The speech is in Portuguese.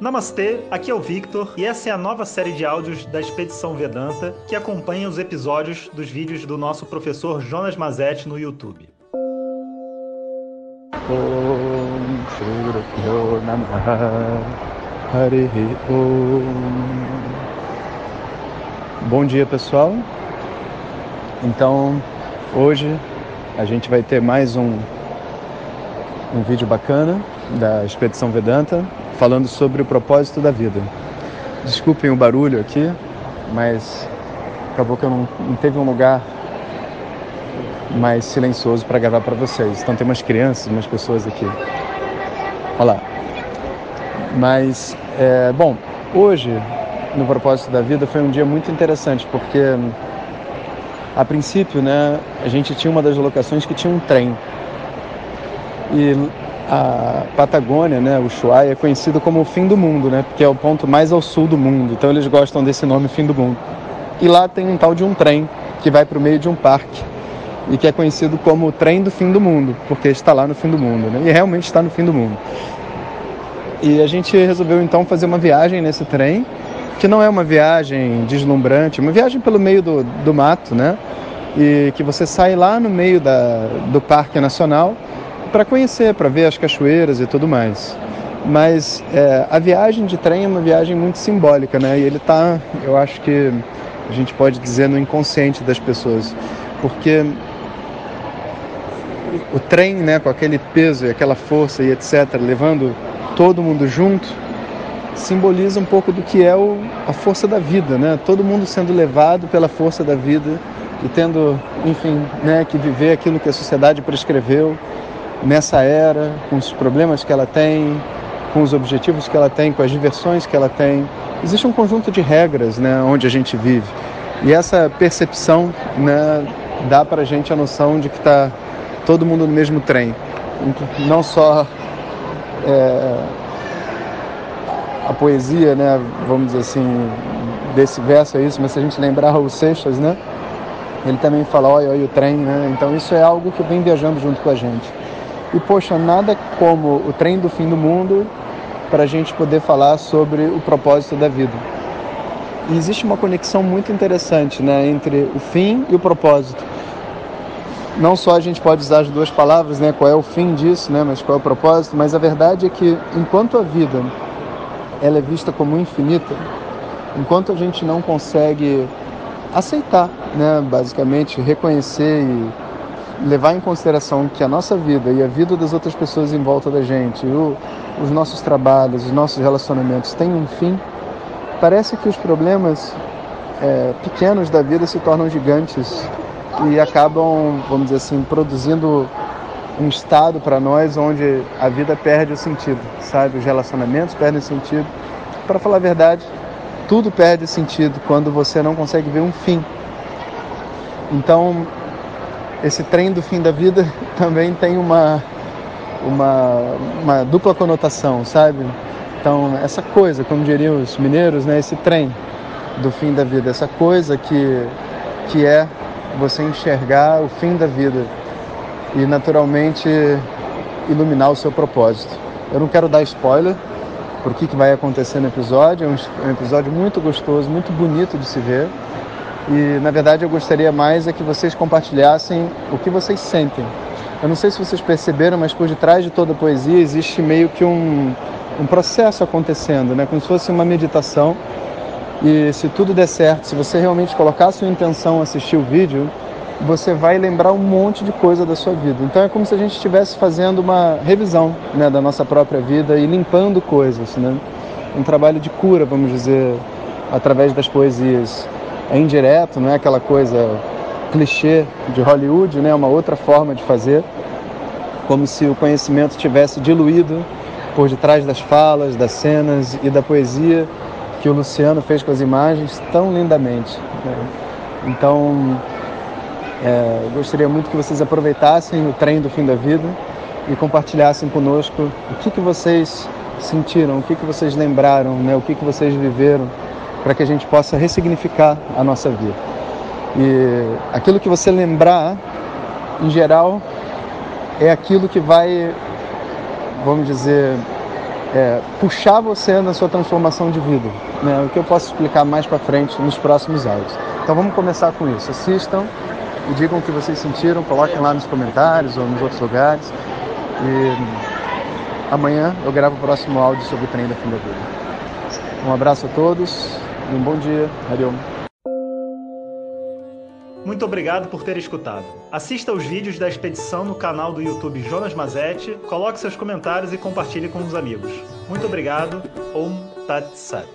Namastê, aqui é o Victor e essa é a nova série de áudios da Expedição Vedanta que acompanha os episódios dos vídeos do nosso professor Jonas Mazetti no YouTube. Bom dia pessoal. Então, hoje a gente vai ter mais um, um vídeo bacana da Expedição Vedanta falando sobre o propósito da vida. Desculpem o barulho aqui, mas acabou que eu não, não teve um lugar mais silencioso para gravar para vocês. Então tem umas crianças, umas pessoas aqui. Olha lá. Mas, é, bom, hoje, no propósito da vida, foi um dia muito interessante, porque a princípio, né, a gente tinha uma das locações que tinha um trem. E a Patagônia, né, Ushuaia, é conhecido como o fim do mundo, né, porque é o ponto mais ao sul do mundo. Então eles gostam desse nome, fim do mundo. E lá tem um tal de um trem que vai para o meio de um parque e que é conhecido como o trem do fim do mundo, porque está lá no fim do mundo, né? E realmente está no fim do mundo. E a gente resolveu então fazer uma viagem nesse trem, que não é uma viagem deslumbrante, uma viagem pelo meio do, do mato, né? E que você sai lá no meio da, do Parque Nacional para conhecer, para ver as cachoeiras e tudo mais. Mas é, a viagem de trem é uma viagem muito simbólica, né? E ele está, eu acho que a gente pode dizer, no inconsciente das pessoas, porque o trem, né, com aquele peso e aquela força e etc, levando todo mundo junto, simboliza um pouco do que é o, a força da vida, né? Todo mundo sendo levado pela força da vida e tendo, enfim, né, que viver aquilo que a sociedade prescreveu nessa era, com os problemas que ela tem, com os objetivos que ela tem, com as diversões que ela tem. Existe um conjunto de regras né, onde a gente vive. E essa percepção né, dá para a gente a noção de que está todo mundo no mesmo trem. Não só é, a poesia, né, vamos dizer assim, desse verso é isso, mas se a gente lembrar o Seixas, né, ele também fala, olha, olha o trem, né? Então isso é algo que vem viajando junto com a gente. E poxa, nada como o trem do fim do mundo para a gente poder falar sobre o propósito da vida. E existe uma conexão muito interessante né, entre o fim e o propósito. Não só a gente pode usar as duas palavras, né, qual é o fim disso, né, mas qual é o propósito, mas a verdade é que enquanto a vida ela é vista como infinita, enquanto a gente não consegue aceitar, né, basicamente reconhecer e levar em consideração que a nossa vida e a vida das outras pessoas em volta da gente, o, os nossos trabalhos, os nossos relacionamentos têm um fim, parece que os problemas é, pequenos da vida se tornam gigantes e acabam, vamos dizer assim, produzindo um estado para nós onde a vida perde o sentido, sabe? Os relacionamentos perdem sentido. Para falar a verdade, tudo perde sentido quando você não consegue ver um fim. Então, esse trem do fim da vida também tem uma, uma, uma dupla conotação, sabe? Então, essa coisa, como diriam os mineiros, né? esse trem do fim da vida, essa coisa que, que é você enxergar o fim da vida e, naturalmente, iluminar o seu propósito. Eu não quero dar spoiler por que, que vai acontecer no episódio, é um, é um episódio muito gostoso, muito bonito de se ver. E na verdade eu gostaria mais é que vocês compartilhassem o que vocês sentem. Eu não sei se vocês perceberam, mas por detrás de toda poesia existe meio que um, um processo acontecendo, né? como se fosse uma meditação. E se tudo der certo, se você realmente colocar sua intenção assistir o vídeo, você vai lembrar um monte de coisa da sua vida. Então é como se a gente estivesse fazendo uma revisão né, da nossa própria vida e limpando coisas. Né? Um trabalho de cura, vamos dizer, através das poesias é indireto, não é aquela coisa clichê de Hollywood, né? Uma outra forma de fazer, como se o conhecimento tivesse diluído por detrás das falas, das cenas e da poesia que o Luciano fez com as imagens tão lindamente. Né? Então, é, gostaria muito que vocês aproveitassem o trem do fim da vida e compartilhassem conosco o que, que vocês sentiram, o que, que vocês lembraram, né? o que, que vocês viveram para que a gente possa ressignificar a nossa vida. E aquilo que você lembrar, em geral, é aquilo que vai, vamos dizer, é, puxar você na sua transformação de vida. Né? O que eu posso explicar mais para frente nos próximos áudios. Então vamos começar com isso. Assistam e digam o que vocês sentiram, coloquem lá nos comentários ou nos outros lugares. E amanhã eu gravo o próximo áudio sobre o trem da fim da vida. Um abraço a todos e um bom dia. Hariom. Muito obrigado por ter escutado. Assista aos vídeos da expedição no canal do YouTube Jonas Mazetti, coloque seus comentários e compartilhe com os amigos. Muito obrigado. Om Tat Sat.